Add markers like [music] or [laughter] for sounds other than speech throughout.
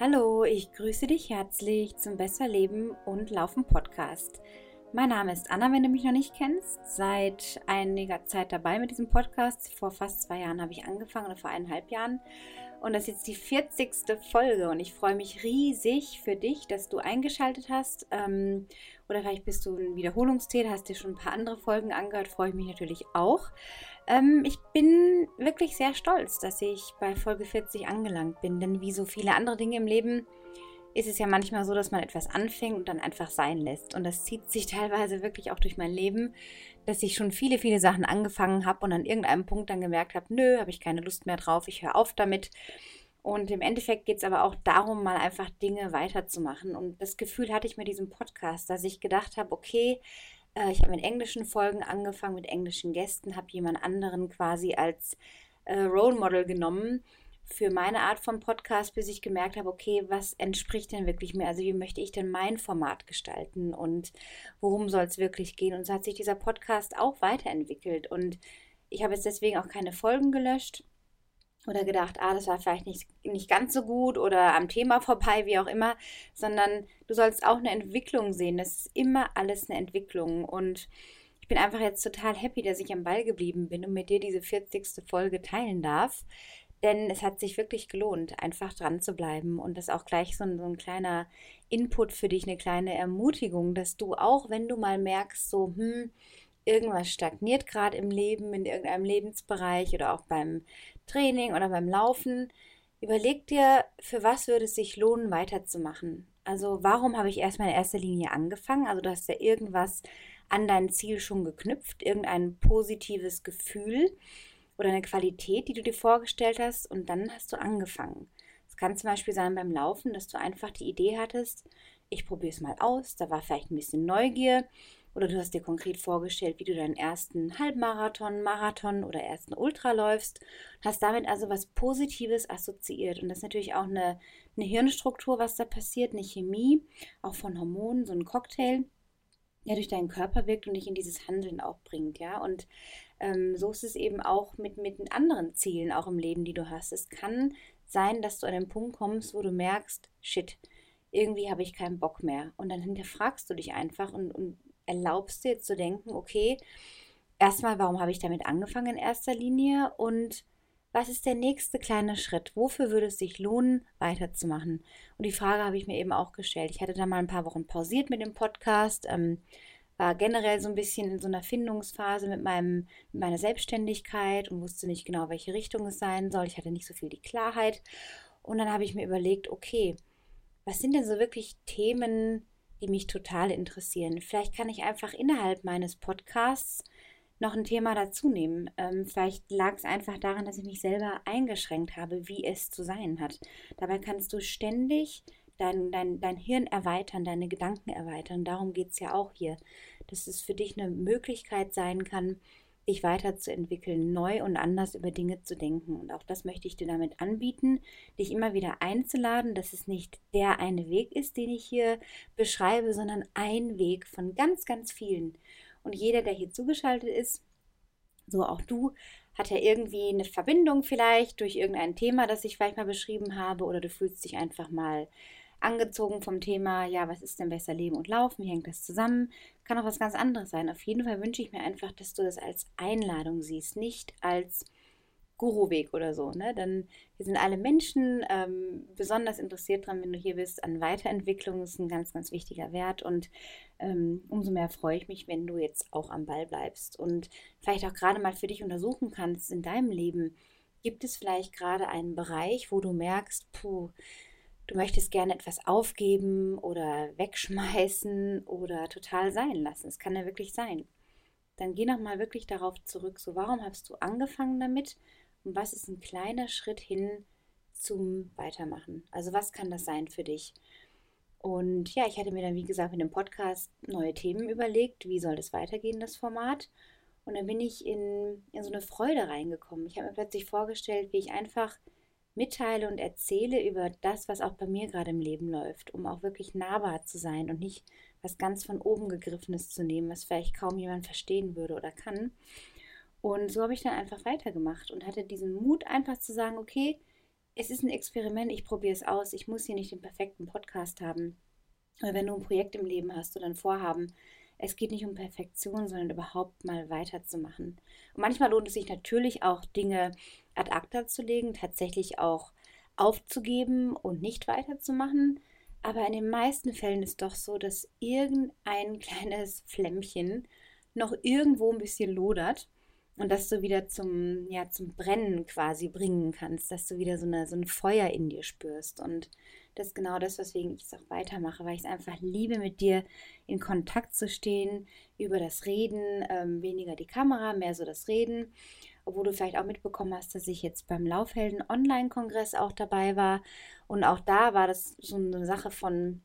Hallo, ich grüße dich herzlich zum Besser Leben und Laufen Podcast. Mein Name ist Anna, wenn du mich noch nicht kennst. Seit einiger Zeit dabei mit diesem Podcast. Vor fast zwei Jahren habe ich angefangen oder vor eineinhalb Jahren. Und das ist jetzt die 40. Folge und ich freue mich riesig für dich, dass du eingeschaltet hast. Ähm, oder vielleicht bist du ein Wiederholungstäter, hast dir schon ein paar andere Folgen angehört, freue ich mich natürlich auch. Ähm, ich bin wirklich sehr stolz, dass ich bei Folge 40 angelangt bin, denn wie so viele andere Dinge im Leben ist es ja manchmal so, dass man etwas anfängt und dann einfach sein lässt. Und das zieht sich [laughs] teilweise wirklich auch durch mein Leben, dass ich schon viele, viele Sachen angefangen habe und an irgendeinem Punkt dann gemerkt habe, nö, habe ich keine Lust mehr drauf, ich höre auf damit. Und im Endeffekt geht es aber auch darum, mal einfach Dinge weiterzumachen. Und das Gefühl hatte ich mit diesem Podcast, dass ich gedacht habe, okay, äh, ich habe mit englischen Folgen angefangen, mit englischen Gästen, habe jemand anderen quasi als äh, Role Model genommen für meine Art von Podcast, bis ich gemerkt habe, okay, was entspricht denn wirklich mir? Also wie möchte ich denn mein Format gestalten und worum soll es wirklich gehen? Und so hat sich dieser Podcast auch weiterentwickelt. Und ich habe jetzt deswegen auch keine Folgen gelöscht oder gedacht, ah, das war vielleicht nicht, nicht ganz so gut oder am Thema [laughs] vorbei, wie auch immer, sondern du sollst auch eine Entwicklung sehen. Das ist immer alles eine Entwicklung. Und ich bin einfach jetzt total happy, dass ich am Ball geblieben bin und mit dir diese 40. Folge teilen darf. Denn es hat sich wirklich gelohnt, einfach dran zu bleiben. Und das ist auch gleich so ein, so ein kleiner Input für dich, eine kleine Ermutigung, dass du auch, wenn du mal merkst, so, hm, irgendwas stagniert gerade im Leben, in irgendeinem Lebensbereich oder auch beim Training oder beim Laufen, überleg dir, für was würde es sich lohnen, weiterzumachen. Also warum habe ich erstmal in erster Linie angefangen? Also du hast ja irgendwas an dein Ziel schon geknüpft, irgendein positives Gefühl oder eine Qualität, die du dir vorgestellt hast und dann hast du angefangen. Es kann zum Beispiel sein beim Laufen, dass du einfach die Idee hattest, ich probiere es mal aus, da war vielleicht ein bisschen Neugier oder du hast dir konkret vorgestellt, wie du deinen ersten Halbmarathon, Marathon oder ersten Ultra läufst, hast damit also was Positives assoziiert und das ist natürlich auch eine, eine Hirnstruktur, was da passiert, eine Chemie, auch von Hormonen, so ein Cocktail, der durch deinen Körper wirkt und dich in dieses Handeln auch bringt, ja. Und ähm, so ist es eben auch mit, mit anderen Zielen auch im Leben, die du hast. Es kann sein, dass du an den Punkt kommst, wo du merkst, shit, irgendwie habe ich keinen Bock mehr. Und dann hinterfragst du dich einfach und, und erlaubst dir zu denken, okay, erstmal, warum habe ich damit angefangen in erster Linie und was ist der nächste kleine Schritt? Wofür würde es sich lohnen, weiterzumachen? Und die Frage habe ich mir eben auch gestellt. Ich hatte da mal ein paar Wochen pausiert mit dem Podcast. Ähm, war generell so ein bisschen in so einer Findungsphase mit, meinem, mit meiner Selbstständigkeit und wusste nicht genau, welche Richtung es sein soll. Ich hatte nicht so viel die Klarheit. Und dann habe ich mir überlegt, okay, was sind denn so wirklich Themen, die mich total interessieren? Vielleicht kann ich einfach innerhalb meines Podcasts noch ein Thema dazu nehmen. Ähm, vielleicht lag es einfach daran, dass ich mich selber eingeschränkt habe, wie es zu sein hat. Dabei kannst du ständig dein, dein, dein Hirn erweitern, deine Gedanken erweitern. Darum geht es ja auch hier. Dass es für dich eine Möglichkeit sein kann, dich weiterzuentwickeln, neu und anders über Dinge zu denken. Und auch das möchte ich dir damit anbieten, dich immer wieder einzuladen, dass es nicht der eine Weg ist, den ich hier beschreibe, sondern ein Weg von ganz, ganz vielen. Und jeder, der hier zugeschaltet ist, so auch du, hat ja irgendwie eine Verbindung vielleicht durch irgendein Thema, das ich vielleicht mal beschrieben habe, oder du fühlst dich einfach mal angezogen vom Thema, ja, was ist denn besser Leben und Laufen, wie hängt das zusammen? Kann auch was ganz anderes sein. Auf jeden Fall wünsche ich mir einfach, dass du das als Einladung siehst, nicht als Guruweg oder so. Ne? Denn wir sind alle Menschen ähm, besonders interessiert daran, wenn du hier bist, an Weiterentwicklung. Ist ein ganz, ganz wichtiger Wert. Und ähm, umso mehr freue ich mich, wenn du jetzt auch am Ball bleibst und vielleicht auch gerade mal für dich untersuchen kannst in deinem Leben. Gibt es vielleicht gerade einen Bereich, wo du merkst, puh, du möchtest gerne etwas aufgeben oder wegschmeißen oder total sein lassen. Es kann ja wirklich sein. Dann geh nochmal wirklich darauf zurück. So, warum hast du angefangen damit? Und was ist ein kleiner Schritt hin zum Weitermachen? Also, was kann das sein für dich? Und ja, ich hatte mir dann, wie gesagt, mit dem Podcast neue Themen überlegt. Wie soll das weitergehen, das Format? Und dann bin ich in, in so eine Freude reingekommen. Ich habe mir plötzlich vorgestellt, wie ich einfach mitteile und erzähle über das, was auch bei mir gerade im Leben läuft, um auch wirklich nahbar zu sein und nicht was ganz von oben gegriffenes zu nehmen, was vielleicht kaum jemand verstehen würde oder kann. Und so habe ich dann einfach weitergemacht und hatte diesen Mut, einfach zu sagen, okay, es ist ein Experiment, ich probiere es aus, ich muss hier nicht den perfekten Podcast haben. Oder wenn du ein Projekt im Leben hast oder ein Vorhaben, es geht nicht um Perfektion, sondern überhaupt mal weiterzumachen. Und manchmal lohnt es sich natürlich auch, Dinge ad acta zu legen, tatsächlich auch aufzugeben und nicht weiterzumachen. Aber in den meisten Fällen ist doch so, dass irgendein [laughs] kleines Flämmchen noch irgendwo ein bisschen lodert und dass du wieder zum, ja, zum Brennen quasi bringen kannst, dass du wieder so, eine, so ein Feuer in dir spürst. Und das ist genau das, weswegen ich es auch weitermache, weil ich es einfach liebe, mit dir in Kontakt zu stehen, über das Reden, ähm, weniger die Kamera, mehr so das Reden. Obwohl du vielleicht auch mitbekommen hast, dass ich jetzt beim Laufhelden Online-Kongress auch dabei war. Und auch da war das so eine Sache von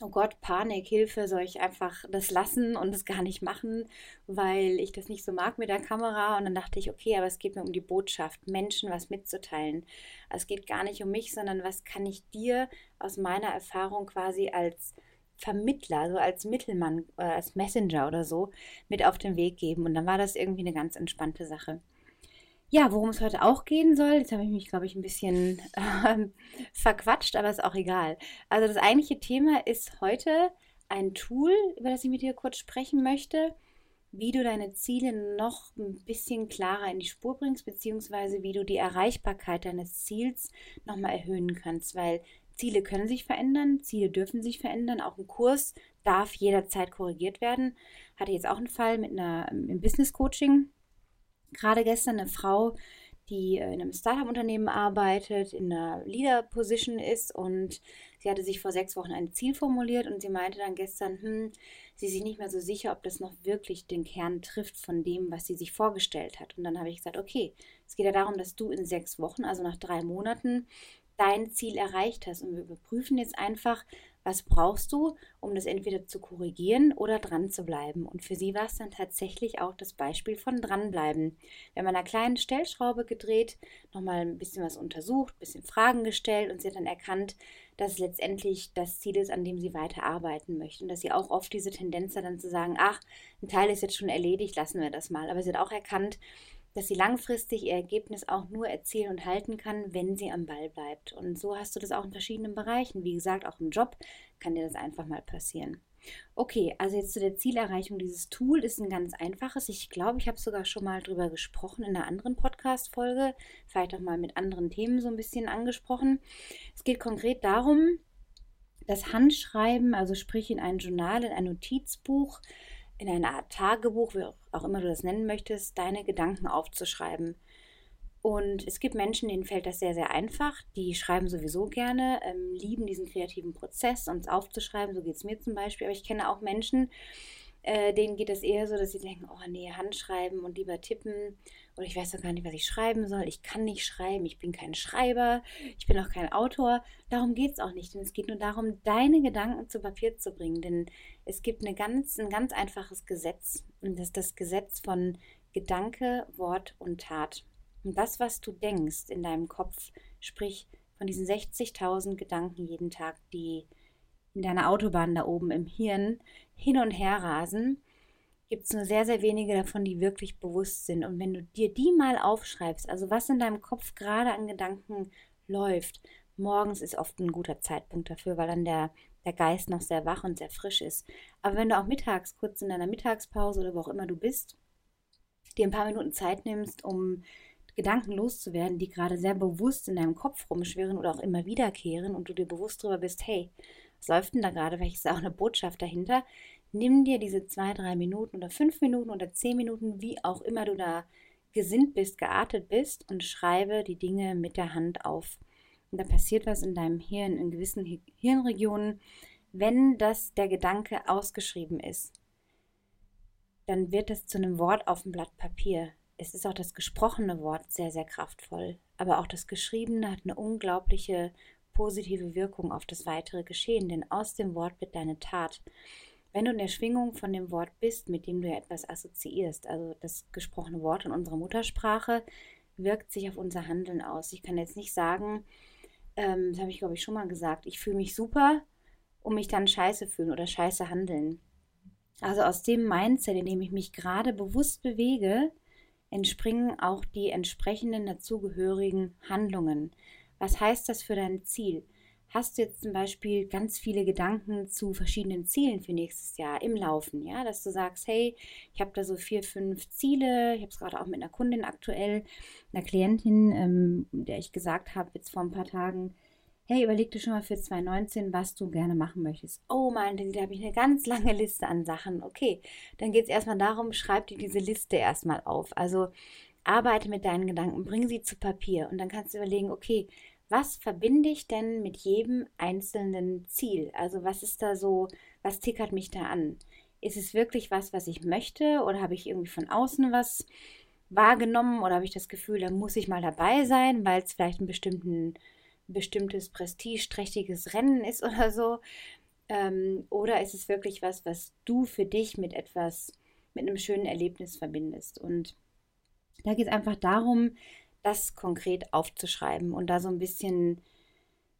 oh Gott, Panik, Hilfe, soll ich einfach das lassen und das gar nicht machen, weil ich das nicht so mag mit der Kamera. Und dann dachte ich, okay, aber es geht mir um die Botschaft, Menschen was mitzuteilen. Also es geht gar nicht um mich, sondern was kann ich dir aus meiner Erfahrung quasi als Vermittler, so als Mittelmann, äh, als Messenger oder so mit auf den Weg geben. Und dann war das irgendwie eine ganz entspannte Sache. Ja, worum es heute auch gehen soll, jetzt habe ich mich, glaube ich, ein bisschen äh, verquatscht, aber ist auch egal. Also das eigentliche Thema ist heute ein Tool, über das ich mit dir kurz sprechen möchte, wie du deine Ziele noch ein bisschen klarer in die Spur bringst, beziehungsweise wie du die Erreichbarkeit deines Ziels nochmal erhöhen kannst, weil Ziele können sich verändern, Ziele dürfen sich verändern, auch ein Kurs darf jederzeit korrigiert werden. Hatte jetzt auch einen Fall mit einer im Business Coaching gerade gestern eine Frau, die äh, in einem Startup-Unternehmen arbeitet, in einer Leader-Position ist und sie hatte sich vor sechs Wochen ein Ziel formuliert und sie meinte dann gestern, hm, sie ist sich nicht mehr so sicher, ob das noch wirklich den Kern trifft von dem, was sie sich vorgestellt hat. Und dann habe ich gesagt, okay, es geht ja darum, dass du in sechs Wochen, also nach drei Monaten, dein Ziel erreicht hast. Und wir überprüfen jetzt einfach, was brauchst du, um das entweder zu korrigieren oder dran zu bleiben. Und für sie war es dann tatsächlich auch das Beispiel von dranbleiben. Wir haben an einer kleinen Stellschraube gedreht, nochmal ein bisschen was untersucht, ein bisschen Fragen gestellt und sie hat dann erkannt, dass es letztendlich das Ziel ist, an dem sie weiter arbeiten möchte. Und dass sie auch oft diese Tendenz hat, dann zu sagen, ach, ein Teil ist jetzt schon erledigt, lassen wir das mal. Aber sie hat auch erkannt, dass sie langfristig ihr Ergebnis auch nur erzielen und halten kann, wenn sie am Ball bleibt. Und so hast du das auch in verschiedenen Bereichen. Wie gesagt, auch im Job kann dir das einfach mal passieren. Okay, also jetzt zu der Zielerreichung. Dieses Tool ist ein ganz einfaches. Ich glaube, ich habe sogar schon mal drüber gesprochen in einer anderen Podcast-Folge, vielleicht auch mal mit anderen Themen so ein bisschen angesprochen. Es geht konkret darum, das Handschreiben, also sprich in ein Journal, in ein Notizbuch, in eine Art Tagebuch, wie auch immer du das nennen möchtest, deine Gedanken aufzuschreiben. Und es gibt Menschen, denen fällt das sehr, sehr einfach. Die schreiben sowieso gerne, ähm, lieben diesen kreativen Prozess, uns aufzuschreiben. So geht es mir zum Beispiel. Aber ich kenne auch Menschen, äh, denen geht es eher so, dass sie denken, oh nee, Handschreiben und lieber tippen. Oder ich weiß doch gar nicht, was ich schreiben soll. Ich kann nicht schreiben, ich bin kein Schreiber, ich bin auch kein Autor. Darum geht es auch nicht. Denn es geht nur darum, deine Gedanken zu Papier zu bringen. Denn es gibt eine ganz, ein ganz einfaches Gesetz. Und das ist das Gesetz von Gedanke, Wort und Tat. Und das, was du denkst in deinem Kopf, sprich von diesen 60.000 Gedanken jeden Tag, die in deiner Autobahn da oben im Hirn hin und her rasen, gibt es nur sehr, sehr wenige davon, die wirklich bewusst sind. Und wenn du dir die mal aufschreibst, also was in deinem Kopf gerade an Gedanken läuft, morgens ist oft ein guter Zeitpunkt dafür, weil dann der, der Geist noch sehr wach und sehr frisch ist. Aber wenn du auch mittags, kurz in deiner Mittagspause oder wo auch immer du bist, dir ein paar Minuten Zeit nimmst, um Gedanken loszuwerden, die gerade sehr bewusst in deinem Kopf rumschwirren oder auch immer wiederkehren und du dir bewusst darüber bist, hey, was läuft denn da gerade? Vielleicht ist da auch eine Botschaft dahinter. Nimm dir diese zwei, drei Minuten oder fünf Minuten oder zehn Minuten, wie auch immer du da gesinnt bist, geartet bist und schreibe die Dinge mit der Hand auf. Und da passiert was in deinem Hirn, in gewissen Hirnregionen, wenn das der Gedanke ausgeschrieben ist. Dann wird es zu einem Wort auf dem Blatt Papier es ist auch das gesprochene Wort sehr, sehr kraftvoll, aber auch das Geschriebene hat eine unglaubliche positive Wirkung auf das weitere Geschehen, denn aus dem Wort wird deine Tat. Wenn du in der Schwingung von dem Wort bist, mit dem du ja etwas assoziierst, also das gesprochene Wort in unserer Muttersprache, wirkt sich auf unser Handeln aus. Ich kann jetzt nicht sagen, ähm, das habe ich glaube ich schon mal gesagt, ich fühle mich super und mich dann scheiße fühlen oder scheiße handeln. Also aus dem Mindset, in dem ich mich gerade bewusst bewege, entspringen auch die entsprechenden dazugehörigen Handlungen. Was heißt das für dein Ziel? Hast du jetzt zum Beispiel ganz viele Gedanken zu verschiedenen Zielen für nächstes Jahr im Laufen, ja, dass du sagst, hey, ich habe da so vier, fünf Ziele, ich habe es gerade auch mit einer Kundin aktuell, einer Klientin, ähm, der ich gesagt habe, jetzt vor ein paar Tagen, hey, überleg dir schon mal für 2019, was du gerne machen möchtest. Oh, sie, da habe ich eine ganz lange Liste an Sachen. Okay, dann geht es erstmal darum, schreib dir diese Liste erstmal auf. Also arbeite mit deinen Gedanken, bring sie zu Papier und dann kannst du überlegen, okay, was verbinde ich denn mit jedem einzelnen Ziel? Also was ist da so, was tickert mich da an? Ist es wirklich was, was ich möchte oder habe ich irgendwie von außen was wahrgenommen oder habe ich das Gefühl, da muss ich mal dabei sein, weil es vielleicht einen bestimmten bestimmtes prestigeträchtiges Rennen ist [laughs] oder so? Ähm, oder ist es wirklich was, was du für dich mit etwas, mit einem schönen Erlebnis verbindest? Und da geht es einfach darum, das konkret aufzuschreiben und da so ein bisschen,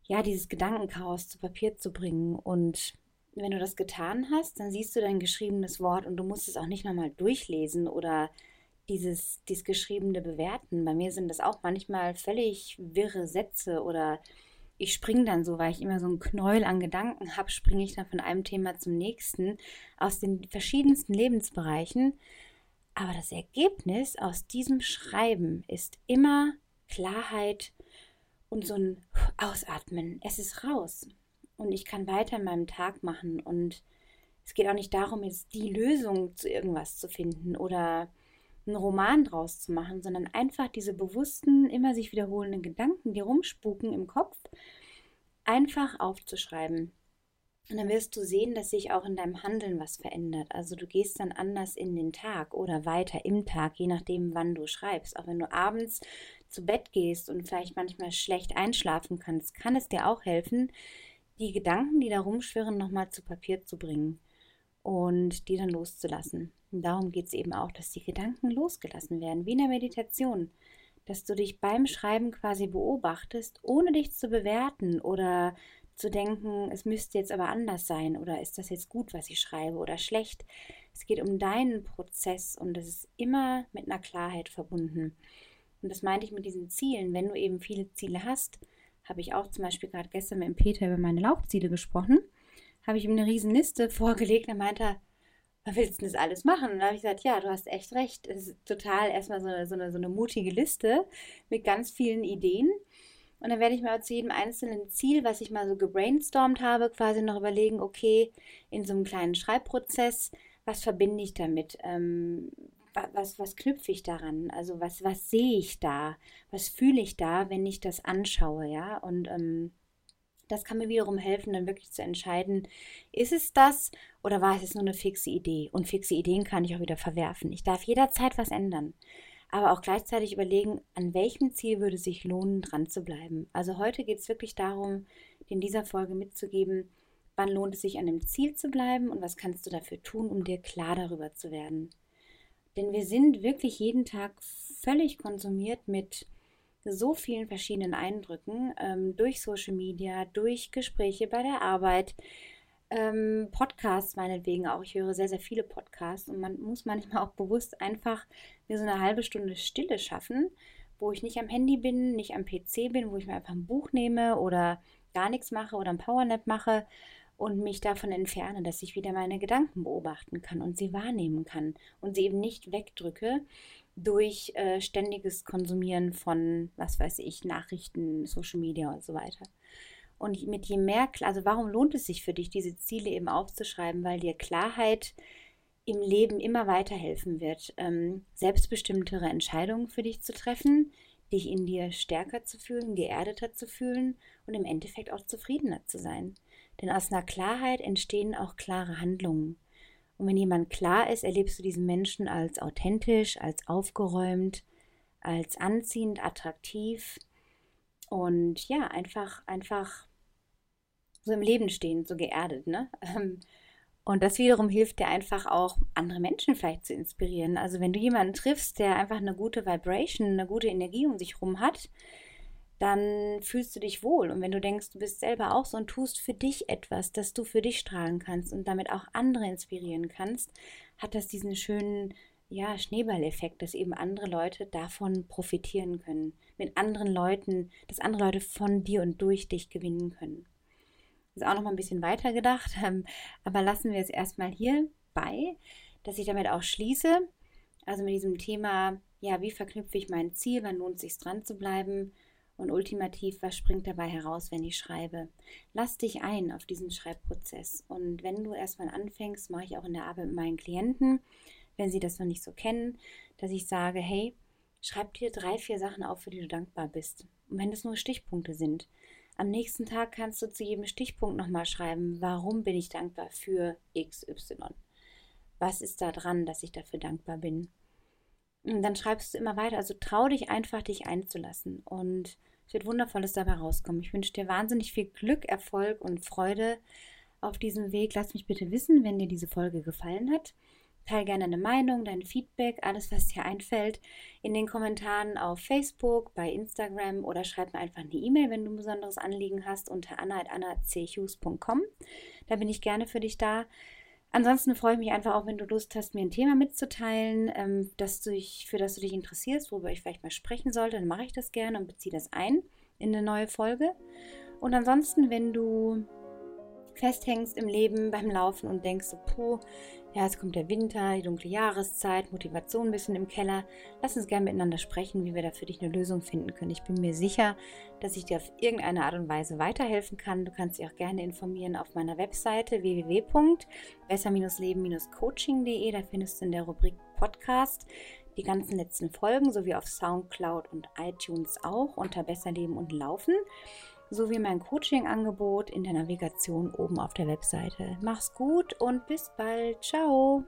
ja, dieses Gedankenchaos zu Papier zu bringen. Und wenn du das getan hast, dann siehst du dein geschriebenes Wort und du musst es auch nicht nochmal durchlesen oder dieses, dieses geschriebene Bewerten. Bei mir sind das auch manchmal völlig wirre Sätze oder ich springe dann so, weil ich immer so einen Knäuel an Gedanken habe, springe ich dann von einem Thema zum nächsten aus den verschiedensten Lebensbereichen. Aber das Ergebnis aus diesem Schreiben ist immer Klarheit und so ein Ausatmen. Es ist raus. Und ich kann weiter in meinem Tag machen. Und es geht auch nicht darum, jetzt die Lösung zu irgendwas zu finden oder einen Roman draus zu machen, sondern einfach diese bewussten, immer sich wiederholenden Gedanken, die rumspuken im Kopf, einfach aufzuschreiben. Und dann wirst du sehen, dass sich auch in deinem Handeln was verändert. Also du gehst dann anders in den Tag oder weiter im Tag, je nachdem, wann du schreibst. Auch wenn du abends zu Bett gehst und vielleicht manchmal schlecht einschlafen kannst, kann es dir auch helfen, die Gedanken, die da rumschwirren, nochmal zu Papier zu bringen und die dann loszulassen. Und darum geht es eben auch, dass die Gedanken losgelassen werden, wie in der Meditation. Dass du dich beim Schreiben quasi beobachtest, ohne dich zu bewerten oder zu denken, es müsste jetzt aber anders sein oder ist das jetzt gut, was ich schreibe oder schlecht. Es geht um deinen Prozess und das ist immer mit einer Klarheit verbunden. Und das meinte ich mit diesen Zielen. Wenn du eben viele Ziele hast, habe ich auch zum Beispiel gerade gestern mit dem Peter über meine Laufziele gesprochen, habe ich ihm eine riesen Liste [laughs] vorgelegt. Er meinte, was willst du das alles machen? Und da habe ich gesagt, ja, du hast echt recht. Es ist total erstmal so eine, so, eine, so eine mutige Liste mit ganz vielen Ideen. Und dann werde ich mir zu jedem einzelnen Ziel, was ich mal so gebrainstormt habe, quasi noch überlegen, okay, in so einem kleinen Schreibprozess, was verbinde ich damit? Ähm, was, was knüpfe ich daran? Also was, was sehe ich da? Was fühle ich da, wenn ich das anschaue, ja? Und ähm, das kann mir wiederum helfen, dann wirklich zu entscheiden, ist es das oder war es jetzt nur eine fixe Idee? Und fixe Ideen kann ich auch wieder verwerfen. Ich darf jederzeit was ändern. Aber auch gleichzeitig überlegen, an welchem Ziel würde es sich lohnen, dran zu bleiben. Also heute geht es wirklich darum, in dieser Folge mitzugeben, wann lohnt es sich, an dem Ziel zu bleiben und was kannst du dafür tun, um dir klar darüber zu werden. Denn wir sind wirklich jeden Tag völlig konsumiert mit so vielen verschiedenen Eindrücken ähm, durch Social Media, durch Gespräche bei der Arbeit, ähm, Podcasts meinetwegen auch. Ich höre sehr, sehr viele Podcasts und man muss manchmal auch bewusst einfach mir so eine halbe Stunde Stille schaffen, wo ich nicht am Handy bin, nicht am PC bin, wo ich mir einfach ein Buch nehme oder gar nichts mache oder ein Powernap mache und mich davon entferne, dass ich wieder meine Gedanken beobachten kann und sie wahrnehmen kann und sie eben nicht wegdrücke, durch äh, ständiges Konsumieren von, was weiß ich, Nachrichten, Social Media und so weiter. Und mit je mehr, also warum lohnt es sich für dich, diese Ziele eben aufzuschreiben? Weil dir Klarheit im Leben immer weiterhelfen wird, ähm, selbstbestimmtere Entscheidungen für dich zu treffen, dich in dir stärker zu fühlen, geerdeter zu fühlen und im Endeffekt auch zufriedener zu sein. Denn aus einer Klarheit entstehen auch klare Handlungen. Und wenn jemand klar ist, erlebst du diesen Menschen als authentisch, als aufgeräumt, als anziehend, attraktiv und ja, einfach, einfach so im Leben stehen, so geerdet, ne? Ähm, und das wiederum hilft dir einfach auch, andere Menschen vielleicht zu inspirieren. Also wenn du jemanden triffst, der einfach eine gute Vibration, eine gute Energie um sich herum hat, dann fühlst du dich wohl. Und wenn du denkst, du bist selber auch so und tust für dich etwas, dass du für dich strahlen kannst und damit auch andere inspirieren kannst, hat das diesen schönen, ja, Schneeballeffekt, dass eben andere Leute davon profitieren können, mit anderen Leuten, dass andere Leute von dir und durch dich gewinnen können. Ist auch noch mal ein bisschen weiter gedacht, ähm, aber lassen wir es erstmal hier bei, dass ich damit auch schließe. Also mit diesem Thema, ja, wie verknüpfe ich mein Ziel, wann lohnt es sich dran zu bleiben und ultimativ, was springt dabei heraus, wenn ich schreibe. Lass dich ein auf diesen Schreibprozess und wenn du erstmal anfängst, mache ich auch in der Arbeit mit meinen Klienten, wenn sie das noch nicht so kennen, dass ich sage, hey, schreib dir drei, vier Sachen auf, für die du dankbar bist. Und wenn das nur Stichpunkte sind, am nächsten Tag kannst du zu jedem Stichpunkt nochmal schreiben, warum bin ich dankbar für XY. Was ist da dran, dass ich dafür dankbar bin? Und dann schreibst du immer weiter. Also trau dich einfach, dich einzulassen. Und es wird Wundervolles dabei rauskommen. Ich wünsche dir wahnsinnig viel Glück, Erfolg und Freude auf diesem Weg. Lass mich bitte wissen, wenn dir diese Folge gefallen hat. Teil gerne eine Meinung, dein Feedback, alles, was dir einfällt, in den Kommentaren auf Facebook, bei Instagram oder schreib mir einfach eine E-Mail, wenn du ein besonderes Anliegen hast, unter anna.annachughes.com. Da bin ich gerne für dich da. Ansonsten freue ich mich einfach auch, wenn du Lust hast, mir ein Thema mitzuteilen, ähm, dass du dich, für das du dich interessierst, worüber ich vielleicht mal sprechen sollte. Dann mache ich das gerne und beziehe das ein in eine neue Folge. Und ansonsten, wenn du festhängst im Leben beim Laufen und denkst so, puh, ja, es kommt der Winter, die dunkle Jahreszeit, Motivation ein bisschen im Keller. Lass uns gerne miteinander sprechen, wie wir da für dich eine Lösung finden können. Ich bin mir sicher, dass ich dir auf irgendeine Art und Weise weiterhelfen kann. Du kannst dich auch gerne informieren auf meiner Webseite www.besser-leben-coaching.de. Da findest du in der Rubrik Podcast die ganzen letzten Folgen sowie auf Soundcloud und iTunes auch unter Besser Leben und Laufen sowie mein Coaching-Angebot in der Navigation oben auf der Webseite. Mach's gut und bis bald. Ciao!